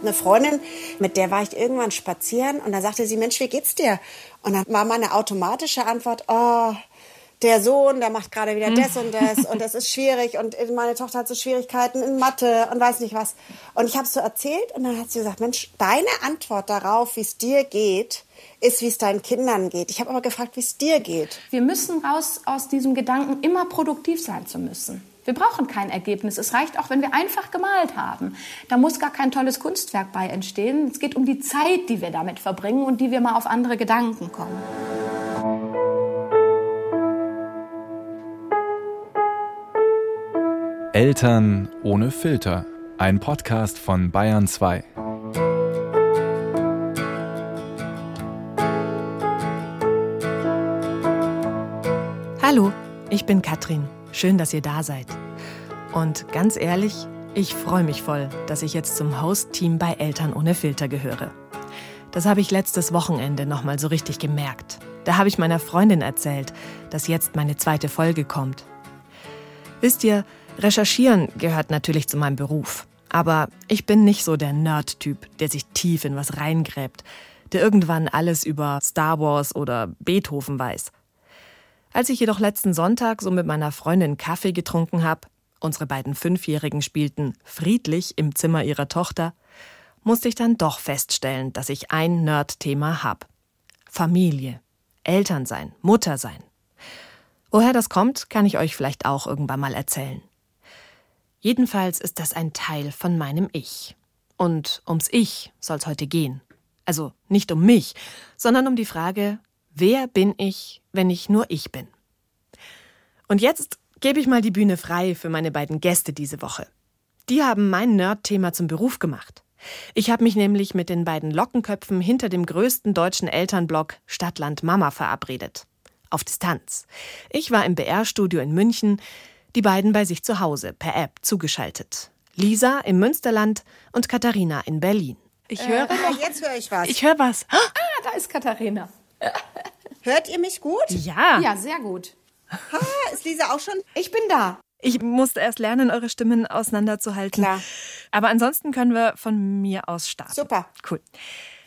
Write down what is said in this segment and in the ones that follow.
habe eine Freundin, mit der war ich irgendwann spazieren und da sagte sie, Mensch, wie geht's dir? Und dann war meine automatische Antwort, oh, der Sohn, der macht gerade wieder das und das und das ist schwierig und meine Tochter hat so Schwierigkeiten in Mathe und weiß nicht was. Und ich habe es so erzählt und dann hat sie gesagt, Mensch, deine Antwort darauf, wie es dir geht, ist, wie es deinen Kindern geht. Ich habe aber gefragt, wie es dir geht. Wir müssen raus aus diesem Gedanken, immer produktiv sein zu müssen. Wir brauchen kein Ergebnis. Es reicht auch, wenn wir einfach gemalt haben. Da muss gar kein tolles Kunstwerk bei entstehen. Es geht um die Zeit, die wir damit verbringen und die wir mal auf andere Gedanken kommen. Eltern ohne Filter. Ein Podcast von Bayern 2. Hallo, ich bin Katrin. Schön, dass ihr da seid. Und ganz ehrlich, ich freue mich voll, dass ich jetzt zum Host-Team bei Eltern ohne Filter gehöre. Das habe ich letztes Wochenende nochmal so richtig gemerkt. Da habe ich meiner Freundin erzählt, dass jetzt meine zweite Folge kommt. Wisst ihr, Recherchieren gehört natürlich zu meinem Beruf. Aber ich bin nicht so der Nerd-Typ, der sich tief in was reingräbt, der irgendwann alles über Star Wars oder Beethoven weiß. Als ich jedoch letzten Sonntag so mit meiner Freundin Kaffee getrunken habe, unsere beiden Fünfjährigen spielten friedlich im Zimmer ihrer Tochter, musste ich dann doch feststellen, dass ich ein Nerd-Thema habe. Familie, Elternsein, Muttersein. Woher das kommt, kann ich euch vielleicht auch irgendwann mal erzählen. Jedenfalls ist das ein Teil von meinem Ich. Und ums Ich soll's heute gehen. Also nicht um mich, sondern um die Frage, wer bin ich, wenn ich nur ich bin? Und jetzt gebe ich mal die Bühne frei für meine beiden Gäste diese Woche. Die haben mein Nerd-Thema zum Beruf gemacht. Ich habe mich nämlich mit den beiden Lockenköpfen hinter dem größten deutschen Elternblog Stadtland Mama verabredet. Auf Distanz. Ich war im BR-Studio in München, die beiden bei sich zu Hause per App zugeschaltet. Lisa im Münsterland und Katharina in Berlin. Ich höre äh, jetzt höre ich was. Ich höre was. Ah, da ist Katharina. Hört ihr mich gut? Ja. Ja, sehr gut. Ha, ist Lisa auch schon? Ich bin da. Ich musste erst lernen, eure Stimmen auseinanderzuhalten. Klar. Aber ansonsten können wir von mir aus starten. Super. Cool.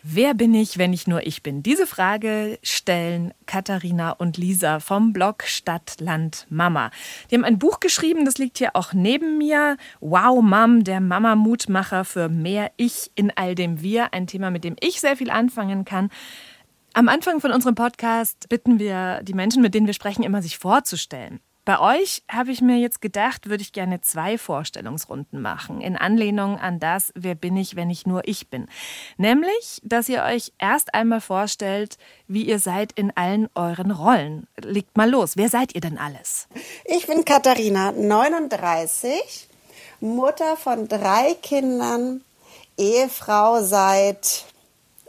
Wer bin ich, wenn ich nur ich bin? Diese Frage stellen Katharina und Lisa vom Blog Stadt, Land, Mama. Die haben ein Buch geschrieben, das liegt hier auch neben mir. Wow, Mom, der Mama-Mutmacher für mehr Ich in all dem Wir. Ein Thema, mit dem ich sehr viel anfangen kann. Am Anfang von unserem Podcast bitten wir die Menschen, mit denen wir sprechen, immer sich vorzustellen. Bei euch habe ich mir jetzt gedacht, würde ich gerne zwei Vorstellungsrunden machen, in Anlehnung an das, wer bin ich, wenn ich nur ich bin. Nämlich, dass ihr euch erst einmal vorstellt, wie ihr seid in allen euren Rollen. Legt mal los, wer seid ihr denn alles? Ich bin Katharina, 39, Mutter von drei Kindern, Ehefrau seit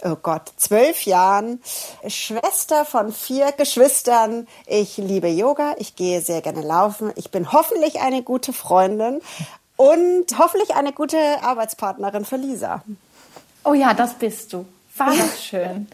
oh Gott, zwölf Jahren, Schwester von vier Geschwistern. Ich liebe Yoga, ich gehe sehr gerne laufen. Ich bin hoffentlich eine gute Freundin und hoffentlich eine gute Arbeitspartnerin für Lisa. Oh ja, das bist du. War das schön.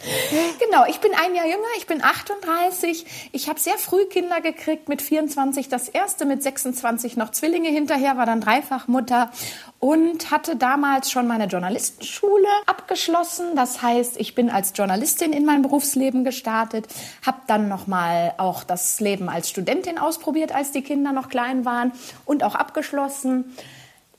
genau, ich bin ein Jahr jünger, ich bin 38. Ich habe sehr früh Kinder gekriegt, mit 24 das erste, mit 26 noch Zwillinge hinterher, war dann Dreifachmutter und hatte damals schon meine Journalistenschule abgeschlossen. Das heißt, ich bin als Journalistin in mein Berufsleben gestartet, habe dann nochmal auch das Leben als Studentin ausprobiert, als die Kinder noch klein waren und auch abgeschlossen.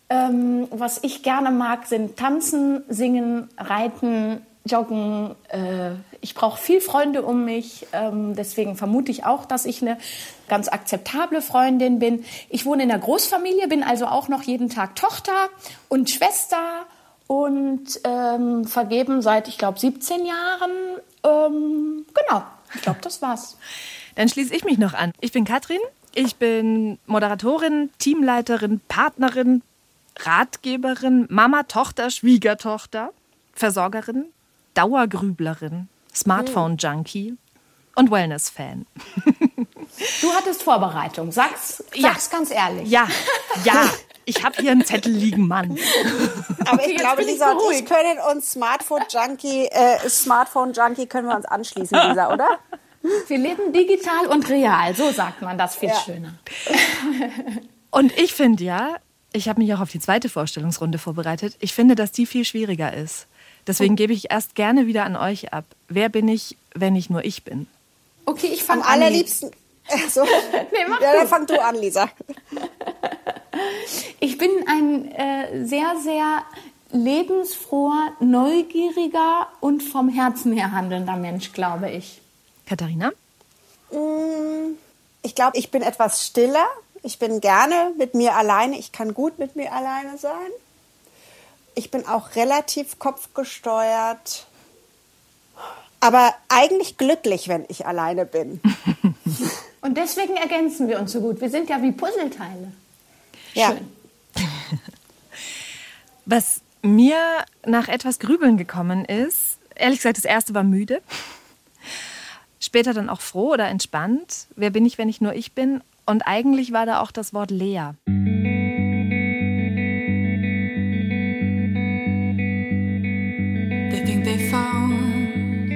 Ähm, was ich gerne mag, sind Tanzen, Singen, Reiten, Joggen. Äh, ich brauche viel Freunde um mich. Ähm, deswegen vermute ich auch, dass ich eine ganz akzeptable Freundin bin. Ich wohne in der Großfamilie, bin also auch noch jeden Tag Tochter und Schwester und ähm, vergeben seit, ich glaube, 17 Jahren. Ähm, genau, ich glaube, das war's. Dann schließe ich mich noch an. Ich bin Katrin. Ich bin Moderatorin, Teamleiterin, Partnerin, Ratgeberin, Mama, Tochter, Schwiegertochter, Versorgerin, Dauergrüblerin, Smartphone-Junkie und Wellness-Fan. Du hattest Vorbereitung. Sag's, sag's ja. ganz ehrlich. Ja, ja. Ich habe hier einen Zettel liegen, Mann. Aber ich glaube, Lisa und ich können uns Smartphone-Junkie, äh, Smartphone-Junkie können wir uns anschließen, Lisa, oder? Wir leben digital und real. So sagt man das viel ja. schöner. Und ich finde ja, Ich habe mich auch auf die zweite Vorstellungsrunde vorbereitet. Ich finde, dass die viel schwieriger ist. Deswegen gebe ich erst gerne wieder an euch ab. Wer bin ich, wenn ich nur ich bin? Okay, ich fange an. Am allerliebsten. So. nee, mach ja, dann fang du an, Lisa. Ich bin ein äh, sehr, sehr lebensfroher, neugieriger und vom Herzen her handelnder Mensch, glaube ich. Katharina? Mm, ich glaube, ich bin etwas stiller. Ich bin gerne mit mir alleine. Ich kann gut mit mir alleine sein. Ich bin auch relativ kopfgesteuert. Aber eigentlich glücklich, wenn ich alleine bin. Und deswegen ergänzen wir uns so gut. Wir sind ja wie Puzzleteile. Ja. Schön. Was mir nach etwas Grübeln gekommen ist, ehrlich gesagt, das erste war müde. Später dann auch froh oder entspannt. Wer bin ich, wenn ich nur ich bin? Und eigentlich war da auch das Wort leer. They think they found,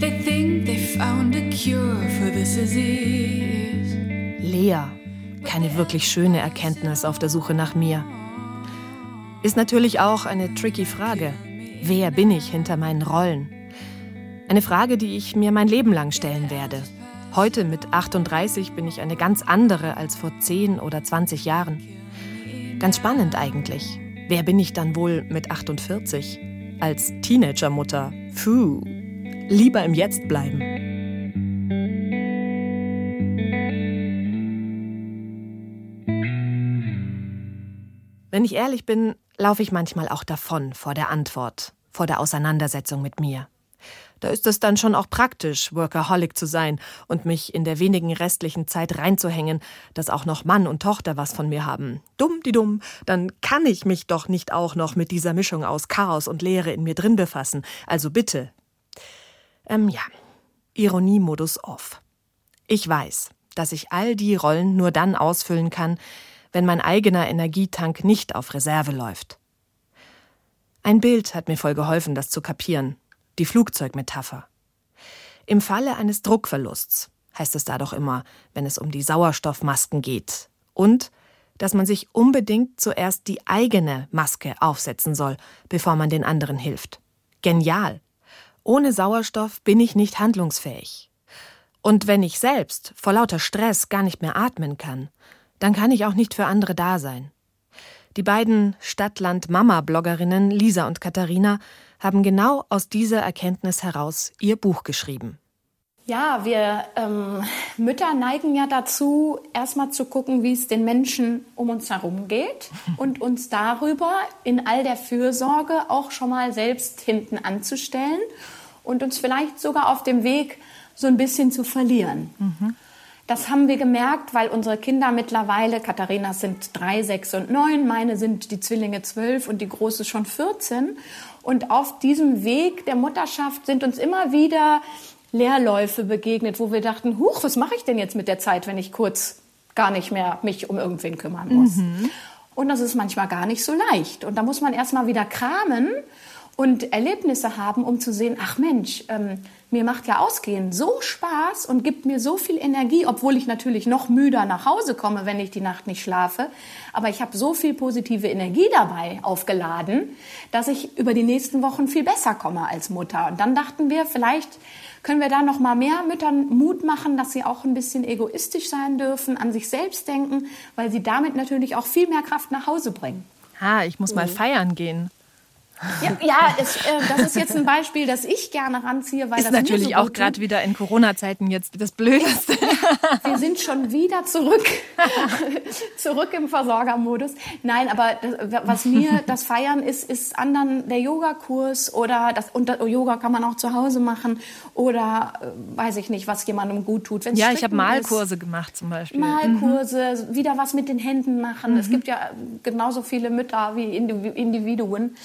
they think they found a cure for this disease. Leer. Keine wirklich schöne Erkenntnis auf der Suche nach mir. Ist natürlich auch eine tricky Frage. Wer bin ich hinter meinen Rollen? Eine Frage, die ich mir mein Leben lang stellen werde. Heute mit 38 bin ich eine ganz andere als vor 10 oder 20 Jahren. Ganz spannend eigentlich. Wer bin ich dann wohl mit 48? Als Teenagermutter. Puh. Lieber im Jetzt bleiben. Wenn ich ehrlich bin, laufe ich manchmal auch davon vor der Antwort, vor der Auseinandersetzung mit mir. Da ist es dann schon auch praktisch, Workaholic zu sein und mich in der wenigen restlichen Zeit reinzuhängen, dass auch noch Mann und Tochter was von mir haben. Dumm die dumm, dann kann ich mich doch nicht auch noch mit dieser Mischung aus Chaos und Leere in mir drin befassen. Also bitte. Ähm ja, Ironiemodus off. Ich weiß, dass ich all die Rollen nur dann ausfüllen kann, wenn mein eigener Energietank nicht auf Reserve läuft. Ein Bild hat mir voll geholfen, das zu kapieren. Die Flugzeugmetapher. Im Falle eines Druckverlusts heißt es da doch immer, wenn es um die Sauerstoffmasken geht. Und dass man sich unbedingt zuerst die eigene Maske aufsetzen soll, bevor man den anderen hilft. Genial. Ohne Sauerstoff bin ich nicht handlungsfähig. Und wenn ich selbst vor lauter Stress gar nicht mehr atmen kann, dann kann ich auch nicht für andere da sein. Die beiden Stadtland-Mama-Bloggerinnen Lisa und Katharina haben genau aus dieser Erkenntnis heraus ihr Buch geschrieben. Ja, wir ähm, Mütter neigen ja dazu, erstmal zu gucken, wie es den Menschen um uns herum geht und uns darüber in all der Fürsorge auch schon mal selbst hinten anzustellen und uns vielleicht sogar auf dem Weg so ein bisschen zu verlieren. Mhm. Das haben wir gemerkt, weil unsere Kinder mittlerweile, Katharina sind drei, sechs und neun, meine sind die Zwillinge zwölf und die große schon 14. Und auf diesem Weg der Mutterschaft sind uns immer wieder Leerläufe begegnet, wo wir dachten, huch, was mache ich denn jetzt mit der Zeit, wenn ich kurz gar nicht mehr mich um irgendwen kümmern muss? Mhm. Und das ist manchmal gar nicht so leicht. Und da muss man erstmal wieder kramen und Erlebnisse haben, um zu sehen, ach Mensch, ähm, mir macht ja Ausgehen so Spaß und gibt mir so viel Energie, obwohl ich natürlich noch müder nach Hause komme, wenn ich die Nacht nicht schlafe. Aber ich habe so viel positive Energie dabei aufgeladen, dass ich über die nächsten Wochen viel besser komme als Mutter. Und dann dachten wir, vielleicht können wir da noch mal mehr Müttern Mut machen, dass sie auch ein bisschen egoistisch sein dürfen, an sich selbst denken, weil sie damit natürlich auch viel mehr Kraft nach Hause bringen. Ah, ich muss mal mhm. feiern gehen. Ja, ja es, äh, das ist jetzt ein Beispiel, das ich gerne ranziehe, weil ist das natürlich so auch gerade wieder in Corona-Zeiten jetzt das Blödeste. Wir sind schon wieder zurück, zurück im Versorgermodus. Nein, aber das, was mir das Feiern ist, ist anderen der Yogakurs oder das und Yoga kann man auch zu Hause machen oder äh, weiß ich nicht, was jemandem gut tut. Wenn's ja, ich habe Malkurse ist, gemacht zum Beispiel. Malkurse, mhm. wieder was mit den Händen machen. Mhm. Es gibt ja genauso viele Mütter wie Individuen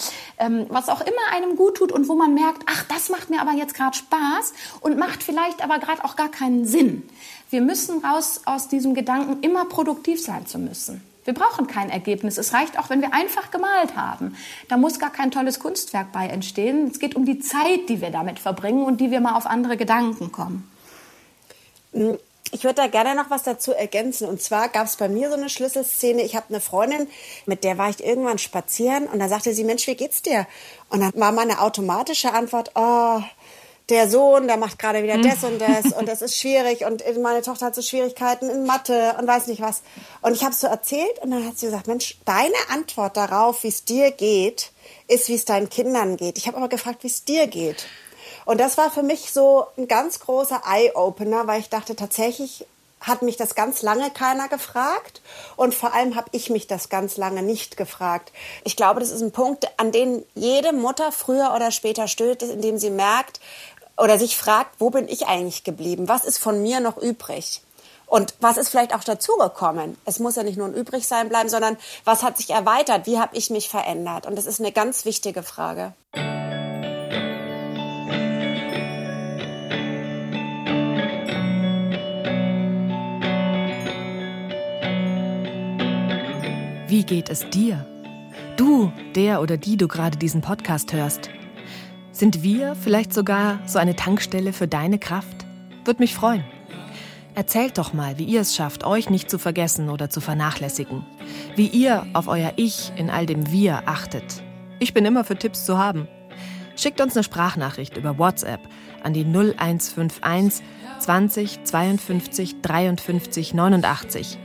ähm, was auch immer einem gut tut und wo man merkt, ach, das macht mir aber jetzt gerade Spaß und macht vielleicht aber gerade auch gar keinen Sinn. Wir müssen raus aus diesem Gedanken, immer produktiv sein zu müssen. Wir brauchen kein Ergebnis. Es reicht auch, wenn wir einfach gemalt haben. Da muss gar kein tolles Kunstwerk bei entstehen. Es geht um die Zeit, die wir damit verbringen und die wir mal auf andere Gedanken kommen. Ich würde da gerne noch was dazu ergänzen. Und zwar gab es bei mir so eine Schlüsselszene. Ich habe eine Freundin, mit der war ich irgendwann spazieren und da sagte sie, Mensch, wie geht's dir? Und dann war meine automatische Antwort, oh, der Sohn, der macht gerade wieder das und das und das ist schwierig und meine Tochter hat so Schwierigkeiten in Mathe und weiß nicht was. Und ich habe so erzählt und dann hat sie gesagt, Mensch, deine Antwort darauf, wie es dir geht, ist, wie es deinen Kindern geht. Ich habe aber gefragt, wie es dir geht. Und das war für mich so ein ganz großer Eye-Opener, weil ich dachte, tatsächlich hat mich das ganz lange keiner gefragt und vor allem habe ich mich das ganz lange nicht gefragt. Ich glaube, das ist ein Punkt, an den jede Mutter früher oder später stößt, indem sie merkt, oder sich fragt, wo bin ich eigentlich geblieben? Was ist von mir noch übrig? Und was ist vielleicht auch dazugekommen? Es muss ja nicht nur ein Übrigsein bleiben, sondern was hat sich erweitert? Wie habe ich mich verändert? Und das ist eine ganz wichtige Frage. Wie geht es dir? Du, der oder die du gerade diesen Podcast hörst. Sind wir vielleicht sogar so eine Tankstelle für deine Kraft? Würde mich freuen. Erzählt doch mal, wie ihr es schafft, euch nicht zu vergessen oder zu vernachlässigen. Wie ihr auf euer Ich in all dem Wir achtet. Ich bin immer für Tipps zu haben. Schickt uns eine Sprachnachricht über WhatsApp an die 0151 20 52 53 89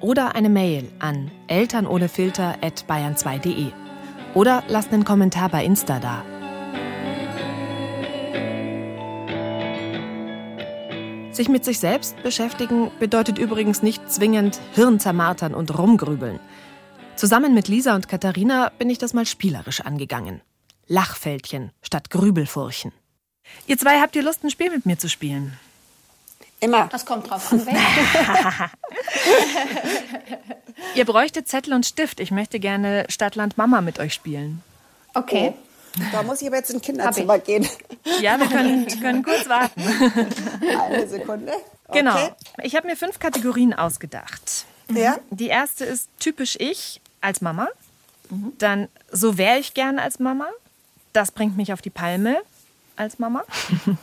oder eine Mail an elternohnefilter@bayern2.de oder lasst einen Kommentar bei Insta da. Sich mit sich selbst beschäftigen bedeutet übrigens nicht zwingend Hirn zermartern und rumgrübeln. Zusammen mit Lisa und Katharina bin ich das mal spielerisch angegangen. Lachfältchen statt Grübelfurchen. Ihr zwei habt ihr Lust, ein Spiel mit mir zu spielen? Immer. Das kommt drauf an, Ihr bräuchtet Zettel und Stift. Ich möchte gerne Stadtland Mama mit euch spielen. Okay. Oh. Da muss ich aber jetzt ins Kinderzimmer gehen. Ja, wir können, können kurz warten. Eine Sekunde. Okay. Genau. Ich habe mir fünf Kategorien ausgedacht. Ja? Die erste ist typisch ich als Mama. Dann so wäre ich gern als Mama. Das bringt mich auf die Palme als Mama.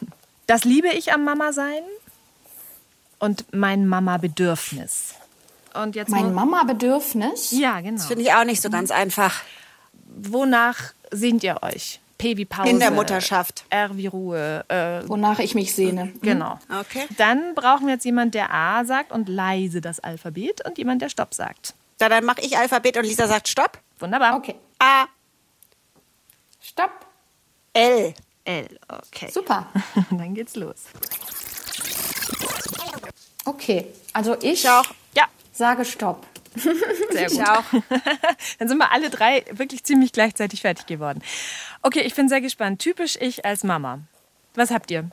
Das liebe ich am Mama sein. Und mein Mama-Bedürfnis. Und jetzt Mein Mama-Bedürfnis. Ja, genau. Das finde ich auch nicht so ganz einfach. Wonach sehnt ihr euch? P wie Pause. In der Mutterschaft. R wie Ruhe. Äh, Wonach ich mich sehne. genau. Okay. Dann brauchen wir jetzt jemand, der A sagt und leise das Alphabet und jemand, der Stopp sagt. Da, dann mache ich Alphabet und Lisa sagt Stopp. Wunderbar. Okay. A, Stopp. L. L. Okay. Super. Dann geht's los. Okay. Also ich Ich auch. Ja, sage Stopp. sehr Ich gut. auch. Dann sind wir alle drei wirklich ziemlich gleichzeitig fertig geworden. Okay, ich bin sehr gespannt. Typisch ich als Mama. Was habt ihr?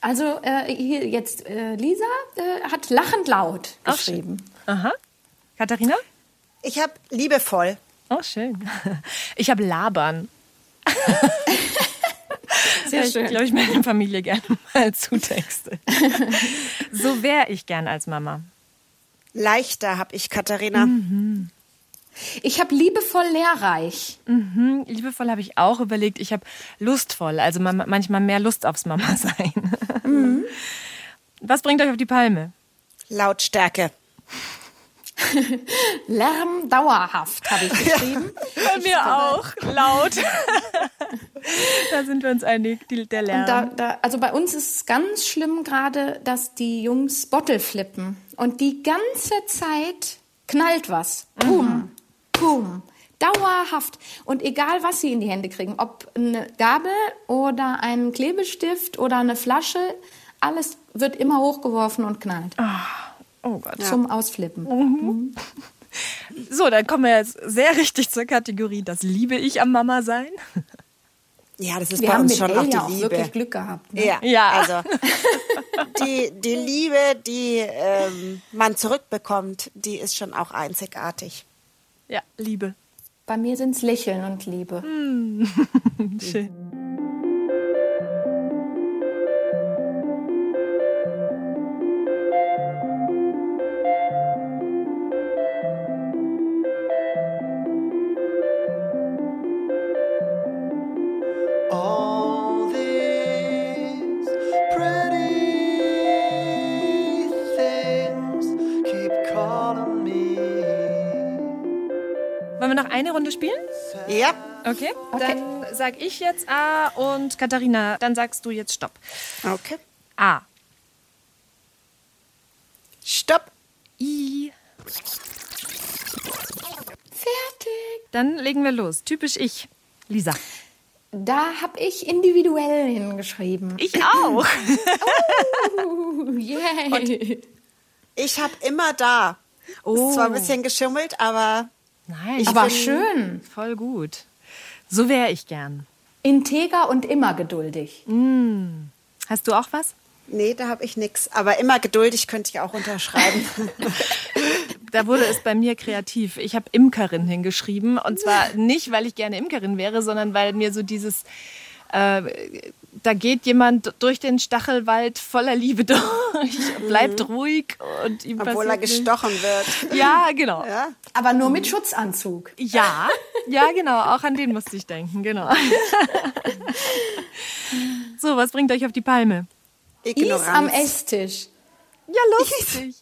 Also äh, hier jetzt äh, Lisa äh, hat lachend laut geschrieben. Aha. Katharina? Ich habe liebevoll. Oh, schön. Ich habe labern. Sehr ich schön. glaube, ich meine Familie gerne mal zutexte. so wäre ich gern als Mama. Leichter habe ich, Katharina. Ich habe liebevoll lehrreich. Hm, liebevoll habe ich auch überlegt. Ich habe lustvoll, also ma- manchmal mehr Lust aufs Mama sein. Was bringt euch auf die Palme? Lautstärke. Lärm dauerhaft habe ich geschrieben. Bei mir auch. Laut. da sind wir uns einig, die, der Lärm. Da, da, also bei uns ist es ganz schlimm gerade, dass die Jungs Bottle flippen. Und die ganze Zeit knallt was. Boom, boom. Dauerhaft. Und egal, was sie in die Hände kriegen, ob eine Gabel oder ein Klebestift oder eine Flasche, alles wird immer hochgeworfen und knallt. oh Gott. Zum Ausflippen. So, dann kommen wir jetzt sehr richtig zur Kategorie, das liebe ich am Mama sein. Ja, das ist Wir bei haben uns mit schon auch die ja auch Liebe. wirklich Glück gehabt. Ne? Ja, Ja. also die, die Liebe, die ähm, man zurückbekommt, die ist schon auch einzigartig. Ja, Liebe. Bei mir sind es Lächeln und Liebe. Schön. Runde spielen? Ja. Okay. Dann sag ich jetzt A und Katharina, dann sagst du jetzt Stopp. Okay. A. Stopp. I. Fertig. Dann legen wir los. Typisch ich. Lisa. Da habe ich individuell hingeschrieben. Ich auch. Uh, yay. Ich habe immer da. Oh. Ist zwar ein bisschen geschummelt, aber Nein, Ich Aber schön. voll gut. So wäre ich gern. Integer und immer geduldig. Hast du auch was? nee, da habe ich nix. Aber immer geduldig könnte ich auch unterschreiben. Da wurde es bei mir kreativ. Ich habe Imkerin hingeschrieben. Und zwar nicht, weil ich gerne Imkerin wäre, sondern weil mir so dieses, äh, da geht jemand durch den Stachelwald voller Liebe durch, bleibt ruhig und ihm Obwohl er gestochen wird. Ja, genau. Ja? Aber nur mit Schutzanzug. Ja, ja, genau. Auch an den musste ich denken, genau. So, was bringt euch auf die Palme? Is am Ignoranz. Esstisch. Ja, lustig.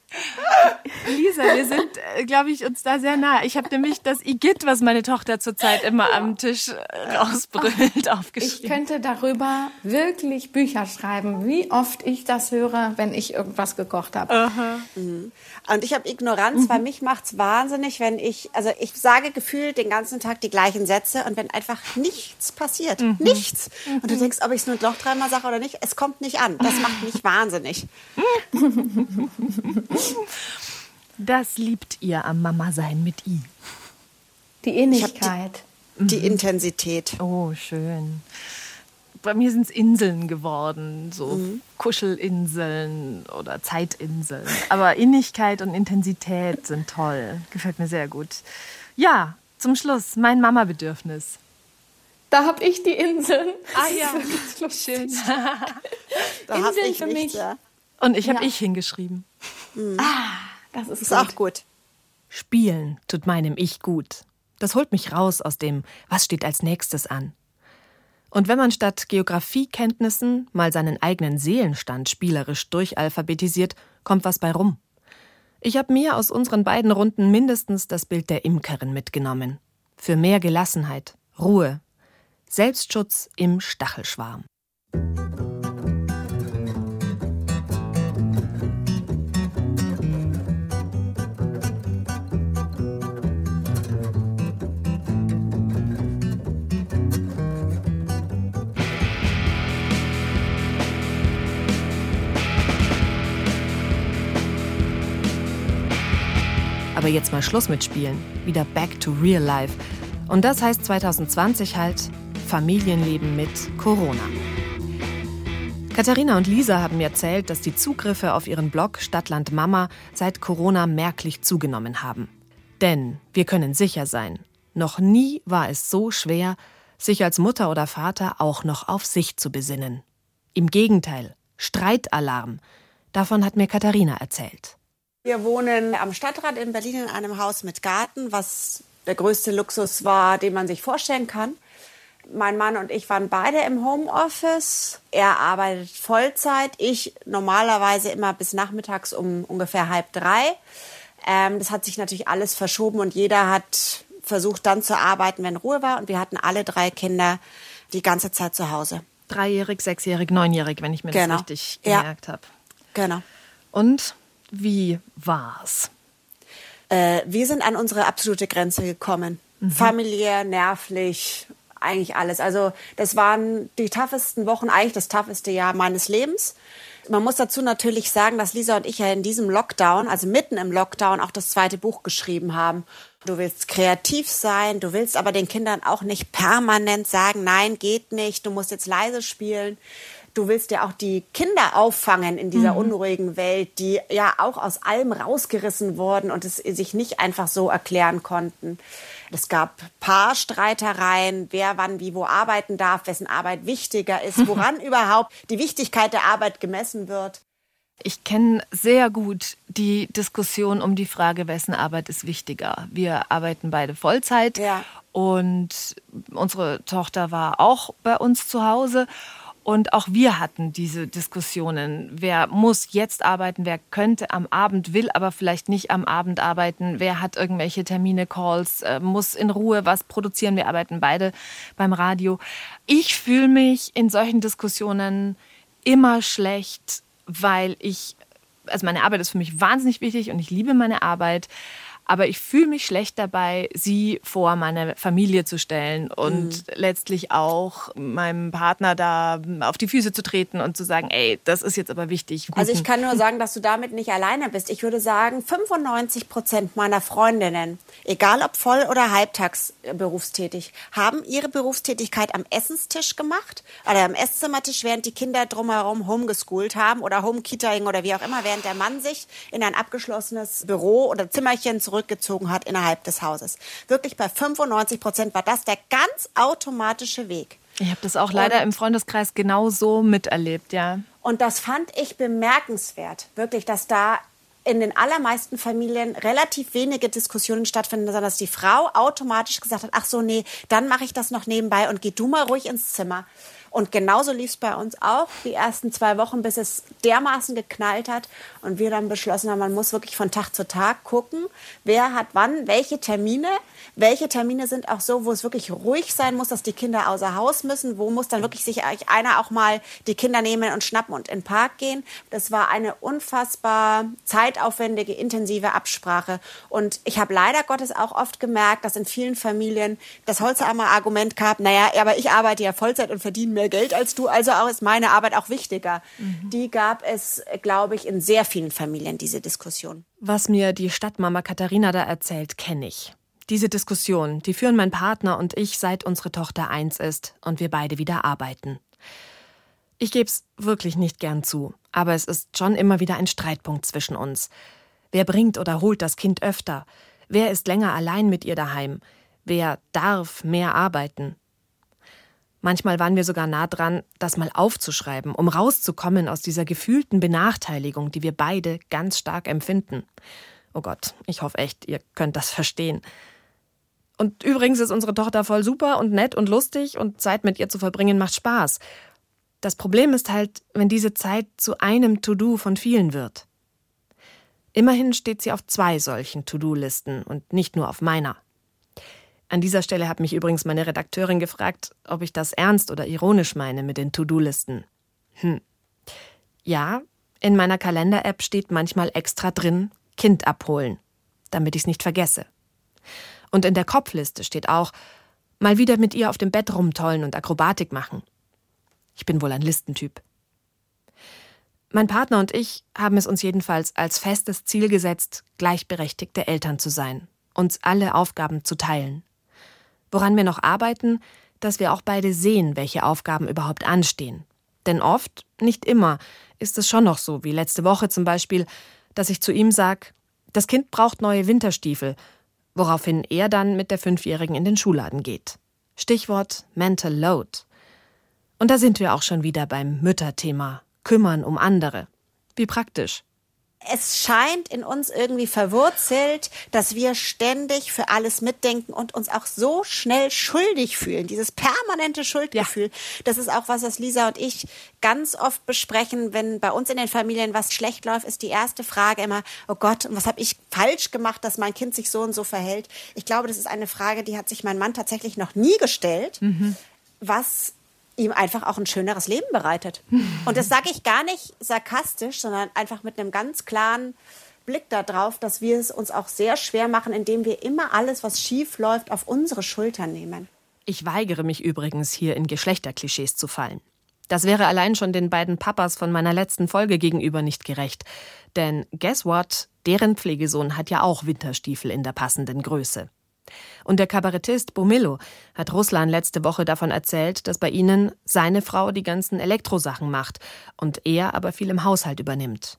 Lisa, wir sind, glaube ich, uns da sehr nah. Ich habe nämlich das Igitt, was meine Tochter zurzeit immer am Tisch äh, rausbrüllt, Ich aufgeschrieben. könnte darüber wirklich Bücher schreiben, wie oft ich das höre, wenn ich irgendwas gekocht habe. Und ich habe Ignoranz, weil mich macht's wahnsinnig, wenn ich, also ich sage gefühlt den ganzen Tag die gleichen Sätze und wenn einfach nichts passiert, nichts. Und du denkst, ob ich es nur noch dreimal sage oder nicht, es kommt nicht an. Das macht mich wahnsinnig. Das liebt ihr am Mama-Sein mit I. Die hab die- Ähnlichkeit. Die Intensität. Oh, schön. Bei mir sind es Inseln geworden, so Kuschelinseln oder Zeitinseln. Aber Innigkeit und Intensität sind toll. Gefällt mir sehr gut. Ja, zum Schluss mein Mama-Bedürfnis. Da habe ich die Inseln. Ah ja, schön. Da habe Inseln ich für nichts. mich. Ja. Und ich habe Ja. ich hingeschrieben. Das ist, Ist gut. auch gut. Spielen tut meinem Ich gut. Das holt mich raus aus dem, was steht als nächstes an. Und wenn man statt Geografiekenntnissen mal seinen eigenen Seelenstand spielerisch durchalphabetisiert, kommt was bei rum. Ich habe mir aus unseren beiden Runden mindestens das Bild der Imkerin mitgenommen. Für mehr Gelassenheit, Ruhe, Selbstschutz im Stachelschwarm. Aber jetzt mal Schluss mit Spielen. Wieder back to real life. Und das heißt 2020 halt Familienleben mit Corona. Katharina und Lisa haben mir erzählt, dass die Zugriffe auf ihren Blog Stadtland Mama seit Corona merklich zugenommen haben. Denn wir können sicher sein, noch nie war es so schwer, sich als Mutter oder Vater auch noch auf sich zu besinnen. Im Gegenteil, Streitalarm. Davon hat mir Katharina erzählt. Wir wohnen am Stadtrand in Berlin in einem Haus mit Garten, was der größte Luxus war, den man sich vorstellen kann. Mein Mann und ich waren beide im Homeoffice. Er arbeitet Vollzeit, ich normalerweise immer bis nachmittags um ungefähr halb drei. Ähm, das hat sich natürlich alles verschoben und jeder hat versucht dann zu arbeiten, wenn Ruhe war. Und wir hatten alle drei Kinder die ganze Zeit zu Hause. Dreijährig, sechsjährig, neunjährig, wenn ich mir Genau. das richtig Ja. gemerkt habe. Genau. Und wie war's? Äh, wir sind an unsere absolute Grenze gekommen. Familiär, nervlich, eigentlich alles. Also das waren die toughesten Wochen, eigentlich das tougheste Jahr meines Lebens. Man muss dazu natürlich sagen, dass Lisa und ich ja in diesem Lockdown, also mitten im Lockdown, auch das zweite Buch geschrieben haben. Du willst kreativ sein, du willst aber den Kindern auch nicht permanent sagen, nein, geht nicht, du musst jetzt leise spielen. Du willst ja auch die Kinder auffangen in dieser unruhigen Welt, die ja auch aus allem rausgerissen wurden und es sich nicht einfach so erklären konnten. Es gab Paarstreitereien, wer wann wie wo arbeiten darf, wessen Arbeit wichtiger ist, woran überhaupt die Wichtigkeit der Arbeit gemessen wird. Ich kenne sehr gut die Diskussion um die Frage, wessen Arbeit ist wichtiger. Wir arbeiten beide Vollzeit Ja. und unsere Tochter war auch bei uns zu Hause. Und auch wir hatten diese Diskussionen. Wer muss jetzt arbeiten? Wer könnte am Abend, will aber vielleicht nicht am Abend arbeiten? Wer hat irgendwelche Termine, Calls, äh, muss in Ruhe was produzieren? Wir arbeiten beide beim Radio. Ich fühle mich in solchen Diskussionen immer schlecht, weil ich, also meine Arbeit ist für mich wahnsinnig wichtig und ich liebe meine Arbeit. Aber ich fühle mich schlecht dabei, sie vor meine Familie zu stellen und mhm. letztlich auch meinem Partner da auf die Füße zu treten und zu sagen, ey, das ist jetzt aber wichtig. Also ich kann nur sagen, dass du damit nicht alleine bist. Ich würde sagen, 95 Prozent meiner Freundinnen, egal ob voll- oder halbtags berufstätig, haben ihre Berufstätigkeit am Essenstisch gemacht oder am Esszimmertisch, während die Kinder drumherum homegeschoolt haben oder Homekitering oder wie auch immer, während der Mann sich in ein abgeschlossenes Büro oder Zimmerchen zurück zurückgezogen hat innerhalb des Hauses. Wirklich bei 95 Prozent war das der ganz automatische Weg. Ich habe das auch leider und, im Freundeskreis genauso miterlebt, ja. Und das fand ich bemerkenswert, wirklich, dass da in den allermeisten Familien relativ wenige Diskussionen stattfinden, sondern dass die Frau automatisch gesagt hat, ach so, nee, dann mache ich das noch nebenbei und geh du mal ruhig ins Zimmer. Und genauso lief es bei uns auch die ersten zwei Wochen, bis es dermaßen geknallt hat und wir dann beschlossen haben, man muss wirklich von Tag zu Tag gucken, wer hat wann welche Termine. Welche Termine sind auch so, wo es wirklich ruhig sein muss, dass die Kinder außer Haus müssen? Wo muss dann wirklich sich einer auch mal die Kinder nehmen und schnappen und in den Park gehen? Das war eine unfassbar zeitaufwendige, intensive Absprache. Und ich habe leider Gottes auch oft gemerkt, dass in vielen Familien das Holzhammer-Argument gab, naja, aber ich arbeite ja Vollzeit und verdiene mehr Geld als du, also auch ist meine Arbeit auch wichtiger. Mhm. Die gab es, glaube ich, in sehr vielen Familien, diese Diskussion. Was mir die Stadtmama Katharina da erzählt, kenne ich. Diese Diskussion, die führen mein Partner und ich, seit unsere Tochter eins ist und wir beide wieder arbeiten. Ich gebe es wirklich nicht gern zu, aber es ist schon immer wieder ein Streitpunkt zwischen uns. Wer bringt oder holt das Kind öfter? Wer ist länger allein mit ihr daheim? Wer darf mehr arbeiten? Manchmal waren wir sogar nah dran, das mal aufzuschreiben, um rauszukommen aus dieser gefühlten Benachteiligung, die wir beide ganz stark empfinden. Oh Gott, ich hoffe echt, ihr könnt das verstehen. Und übrigens ist unsere Tochter voll super und nett und lustig und Zeit mit ihr zu verbringen macht Spaß. Das Problem ist halt, wenn diese Zeit zu einem To-Do von vielen wird. Immerhin steht sie auf zwei solchen To-Do-Listen und nicht nur auf meiner. An dieser Stelle hat mich übrigens meine Redakteurin gefragt, ob ich das ernst oder ironisch meine mit den To-Do-Listen. Hm. Ja, in meiner Kalender-App steht manchmal extra drin Kind abholen, damit ich es nicht vergesse. Und in der Kopfliste steht auch mal wieder mit ihr auf dem Bett rumtollen und Akrobatik machen. Ich bin wohl ein Listentyp. Mein Partner und ich haben es uns jedenfalls als festes Ziel gesetzt, gleichberechtigte Eltern zu sein, uns alle Aufgaben zu teilen. Woran wir noch arbeiten, dass wir auch beide sehen, welche Aufgaben überhaupt anstehen. Denn oft, nicht immer, ist es schon noch so, wie letzte Woche zum Beispiel, dass ich zu ihm sage, das Kind braucht neue Winterstiefel, woraufhin er dann mit der Fünfjährigen in den Schuhladen geht. Stichwort Mental Load. Und da sind wir auch schon wieder beim Mütterthema. Kümmern um andere. Wie praktisch es scheint in uns irgendwie verwurzelt, dass wir ständig für alles mitdenken und uns auch so schnell schuldig fühlen. Dieses permanente Schuldgefühl. Ja. Das ist auch was, was Lisa und ich ganz oft besprechen. Wenn bei uns in den Familien was schlecht läuft, ist die erste Frage immer, oh Gott, was habe ich falsch gemacht, dass mein Kind sich so und so verhält? Ich glaube, das ist eine Frage, die hat sich mein Mann tatsächlich noch nie gestellt. Mhm. Was ihm einfach auch ein schöneres Leben bereitet. Und das sage ich gar nicht sarkastisch, sondern einfach mit einem ganz klaren Blick darauf, dass wir es uns auch sehr schwer machen, indem wir immer alles, was schief läuft, auf unsere Schultern nehmen. Ich weigere mich übrigens, hier in Geschlechterklischees zu fallen. Das wäre allein schon den beiden Papas von meiner letzten Folge gegenüber nicht gerecht. Denn guess what? Deren Pflegesohn hat ja auch Winterstiefel in der passenden Größe. Und der Kabarettist Bomillo hat Ruslan letzte Woche davon erzählt, dass bei ihnen seine Frau die ganzen Elektrosachen macht und er aber viel im Haushalt übernimmt.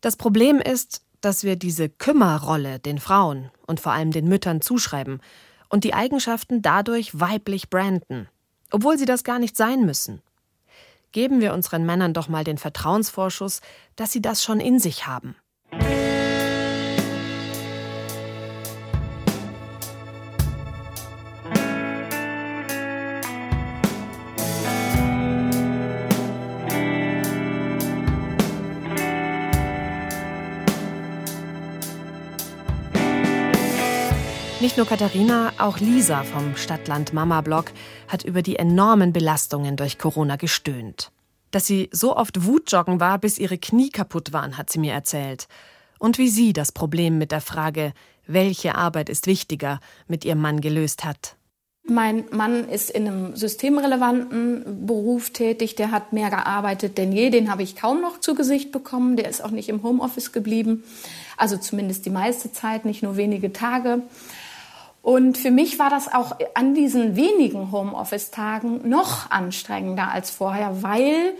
Das Problem ist, dass wir diese Kümmerrolle den Frauen und vor allem den Müttern zuschreiben und die Eigenschaften dadurch weiblich branden, obwohl sie das gar nicht sein müssen. Geben wir unseren Männern doch mal den Vertrauensvorschuss, dass sie das schon in sich haben. Nicht nur Katharina, auch Lisa vom Stadtland Mama Blog hat über die enormen Belastungen durch Corona gestöhnt. Dass sie so oft Wutjoggen war, bis ihre Knie kaputt waren, hat sie mir erzählt. Und wie sie das Problem mit der Frage, welche Arbeit ist wichtiger, mit ihrem Mann gelöst hat. Mein Mann ist in einem systemrelevanten Beruf tätig. Der hat mehr gearbeitet denn je. Den habe ich kaum noch zu Gesicht bekommen. Der ist auch nicht im Homeoffice geblieben. Also zumindest die meiste Zeit, nicht nur wenige Tage. Und für mich war das auch an diesen wenigen Homeoffice-Tagen noch anstrengender als vorher, weil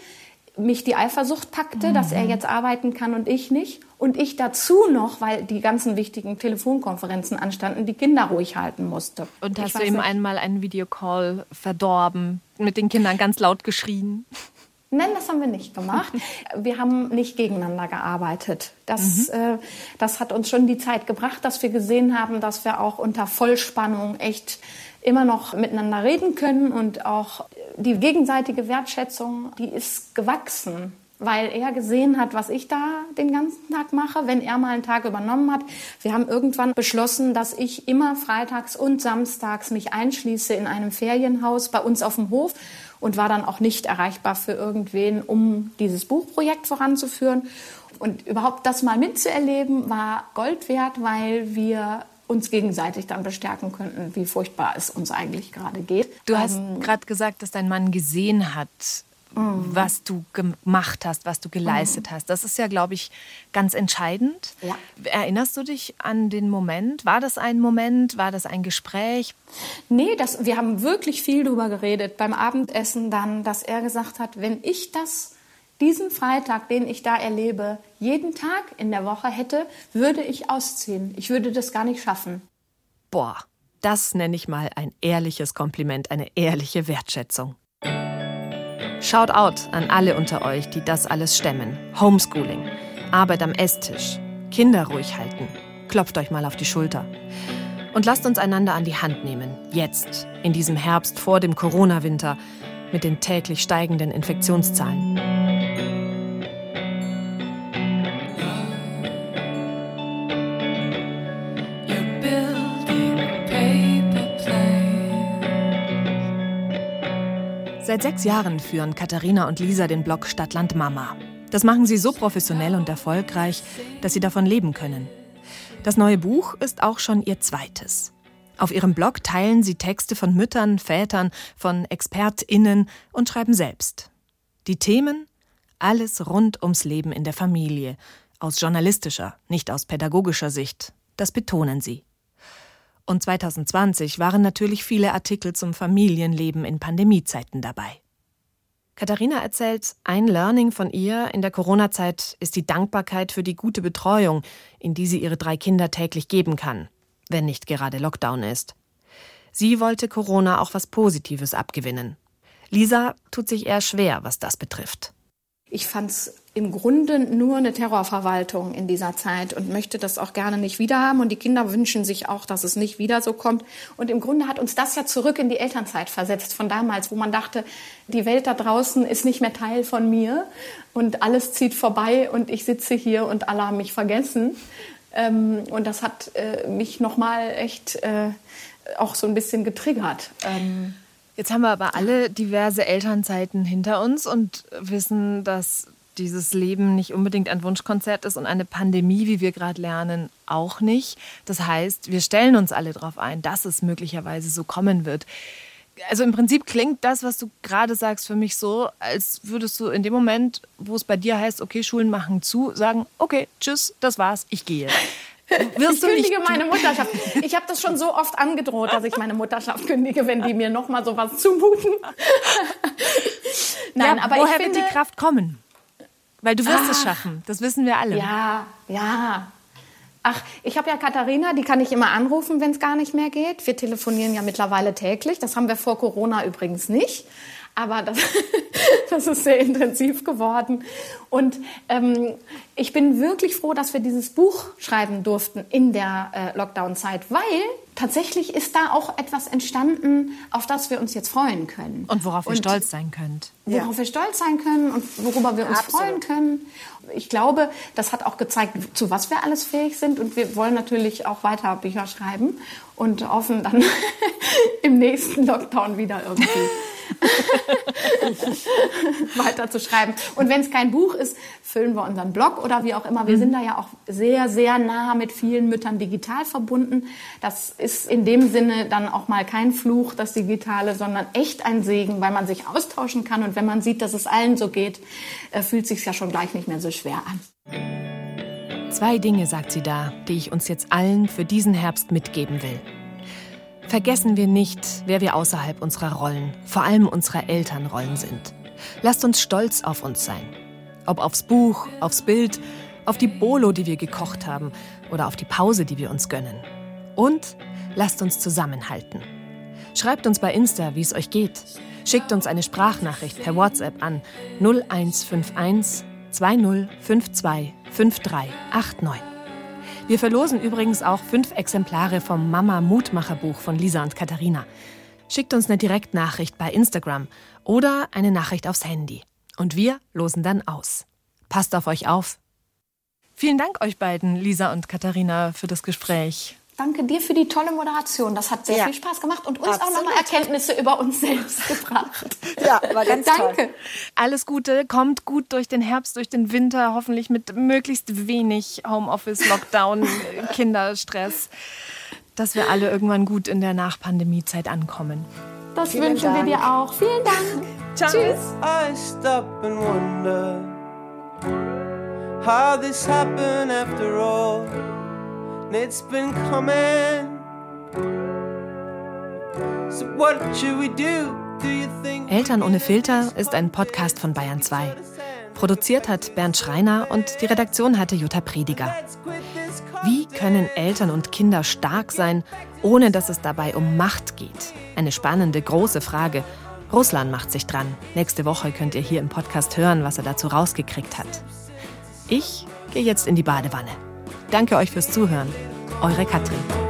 mich die Eifersucht packte, mhm. dass er mhm. jetzt arbeiten kann und ich nicht. Und ich dazu noch, weil die ganzen wichtigen Telefonkonferenzen anstanden, die Kinder ruhig halten musste. Und hast du ihm einmal einen Videocall verdorben, mit den Kindern ganz laut geschrien? Nein, das haben wir nicht gemacht. Wir haben nicht gegeneinander gearbeitet. Das, mhm. äh, das hat uns schon die Zeit gebracht, dass wir gesehen haben, dass wir auch unter Vollspannung echt immer noch miteinander reden können und auch die gegenseitige Wertschätzung, die ist gewachsen weil er gesehen hat, was ich da den ganzen Tag mache, wenn er mal einen Tag übernommen hat. Wir haben irgendwann beschlossen, dass ich immer freitags und samstags mich einschließe in einem Ferienhaus bei uns auf dem Hof und war dann auch nicht erreichbar für irgendwen, um dieses Buchprojekt voranzuführen. Und überhaupt das mal mitzuerleben, war Gold wert, weil wir uns gegenseitig dann bestärken könnten, wie furchtbar es uns eigentlich gerade geht. Du hast ähm, gerade gesagt, dass dein Mann gesehen hat, mhm. was du gemacht hast, was du geleistet mhm. hast. Das ist ja, glaube ich, ganz entscheidend. Ja. Erinnerst du dich an den Moment? War das ein Moment? War das ein Gespräch? Nee, das, wir haben wirklich viel darüber geredet. Beim Abendessen dann, dass er gesagt hat, wenn ich das diesen Freitag, den ich da erlebe, jeden Tag in der Woche hätte, würde ich ausziehen. Ich würde das gar nicht schaffen. Boah, das nenne ich mal ein ehrliches Kompliment, eine ehrliche Wertschätzung. Shout out an alle unter euch, die das alles stemmen. Homeschooling, Arbeit am Esstisch, Kinder ruhig halten. Klopft euch mal auf die Schulter. Und lasst uns einander an die Hand nehmen. Jetzt, in diesem Herbst vor dem Corona-Winter, mit den täglich steigenden Infektionszahlen. Seit sechs Jahren führen Katharina und Lisa den Blog Stadtland Mama. Das machen sie so professionell und erfolgreich, dass sie davon leben können. Das neue Buch ist auch schon ihr zweites. Auf ihrem Blog teilen sie Texte von Müttern, Vätern, von ExpertInnen und schreiben selbst. Die Themen? Alles rund ums Leben in der Familie. Aus journalistischer, nicht aus pädagogischer Sicht. Das betonen sie. Und 2020 waren natürlich viele Artikel zum Familienleben in Pandemiezeiten dabei. Katharina erzählt, ein Learning von ihr in der Corona-Zeit ist die Dankbarkeit für die gute Betreuung, in die sie ihre drei Kinder täglich geben kann, wenn nicht gerade Lockdown ist. Sie wollte Corona auch was Positives abgewinnen. Lisa tut sich eher schwer, was das betrifft. Ich fand es im Grunde nur eine Terrorverwaltung in dieser Zeit und möchte das auch gerne nicht wieder haben. Und die Kinder wünschen sich auch, dass es nicht wieder so kommt. Und im Grunde hat uns das ja zurück in die Elternzeit versetzt von damals, wo man dachte, die Welt da draußen ist nicht mehr Teil von mir und alles zieht vorbei und ich sitze hier und alle haben mich vergessen. Ähm, und das hat äh, mich nochmal echt äh, auch so ein bisschen getriggert. Jetzt haben wir aber alle diverse Elternzeiten hinter uns und wissen, dass dieses Leben nicht unbedingt ein Wunschkonzert ist und eine Pandemie, wie wir gerade lernen, auch nicht. Das heißt, wir stellen uns alle darauf ein, dass es möglicherweise so kommen wird. Also im Prinzip klingt das, was du gerade sagst, für mich so, als würdest du in dem Moment, wo es bei dir heißt, okay, Schulen machen zu, sagen, okay, tschüss, das war's, ich gehe. Wirst ich kündige meine Mutterschaft. Ich habe das schon so oft angedroht, dass ich meine Mutterschaft kündige, wenn die mir noch mal sowas zumuten. Nein, ja, aber woher finde, wird die Kraft kommen? Weil du wirst ah, es schaffen. Das wissen wir alle. Ja, ja. Ach, ich habe ja Katharina, die kann ich immer anrufen, wenn es gar nicht mehr geht. Wir telefonieren ja mittlerweile täglich. Das haben wir vor Corona übrigens nicht. Aber das, das ist sehr intensiv geworden. Und ähm, ich bin wirklich froh, dass wir dieses Buch schreiben durften in der äh, Lockdown-Zeit, weil tatsächlich ist da auch etwas entstanden, auf das wir uns jetzt freuen können. Und worauf ihr stolz sein könnt. Worauf ja. wir stolz sein können und worüber wir uns Absolut. freuen können. Ich glaube, das hat auch gezeigt, zu was wir alles fähig sind. Und wir wollen natürlich auch weiter Bücher schreiben und hoffen dann im nächsten Lockdown wieder irgendwie weiter zu schreiben. Und wenn es kein Buch ist, füllen wir unseren Blog oder wie auch immer. Wir sind da ja auch sehr, sehr nah mit vielen Müttern digital verbunden. Das ist in dem Sinne dann auch mal kein Fluch, das Digitale, sondern echt ein Segen, weil man sich austauschen kann. Und wenn man sieht, dass es allen so geht, äh, fühlt sich ja schon gleich nicht mehr so schwer an. Zwei Dinge sagt sie da, die ich uns jetzt allen für diesen Herbst mitgeben will. Vergessen wir nicht, wer wir außerhalb unserer Rollen, vor allem unserer Elternrollen sind. Lasst uns stolz auf uns sein. Ob aufs Buch, aufs Bild, auf die Bolo, die wir gekocht haben oder auf die Pause, die wir uns gönnen. Und lasst uns zusammenhalten. Schreibt uns bei Insta, wie es euch geht. Schickt uns eine Sprachnachricht per WhatsApp an 0151 2052 5389. Wir verlosen übrigens auch fünf Exemplare vom Mama Mutmacher Buch von Lisa und Katharina. Schickt uns eine Direktnachricht bei Instagram oder eine Nachricht aufs Handy. Und wir losen dann aus. Passt auf euch auf. Vielen Dank euch beiden, Lisa und Katharina, für das Gespräch. Danke dir für die tolle Moderation. Das hat sehr ja. viel Spaß gemacht und uns Absolut. auch nochmal Erkenntnisse über uns selbst gebracht. Ja, war ganz Danke. Toll. Alles Gute, kommt gut durch den Herbst, durch den Winter, hoffentlich mit möglichst wenig Homeoffice, Lockdown, Kinderstress, dass wir alle irgendwann gut in der Nachpandemiezeit ankommen. Das Vielen wünschen Dank. wir dir auch. Vielen Dank. Ciao. Tschüss. I stop and wonder how this happened after all. It's been coming. So what should we do? Do you think Eltern ohne Filter ist ein Podcast von Bayern 2. Produziert hat Bernd Schreiner und die Redaktion hatte Jutta Prediger. Wie können Eltern und Kinder stark sein, ohne dass es dabei um Macht geht? Eine spannende, große Frage. Russland macht sich dran. Nächste Woche könnt ihr hier im Podcast hören, was er dazu rausgekriegt hat. Ich gehe jetzt in die Badewanne. Danke euch fürs Zuhören. Eure Katrin.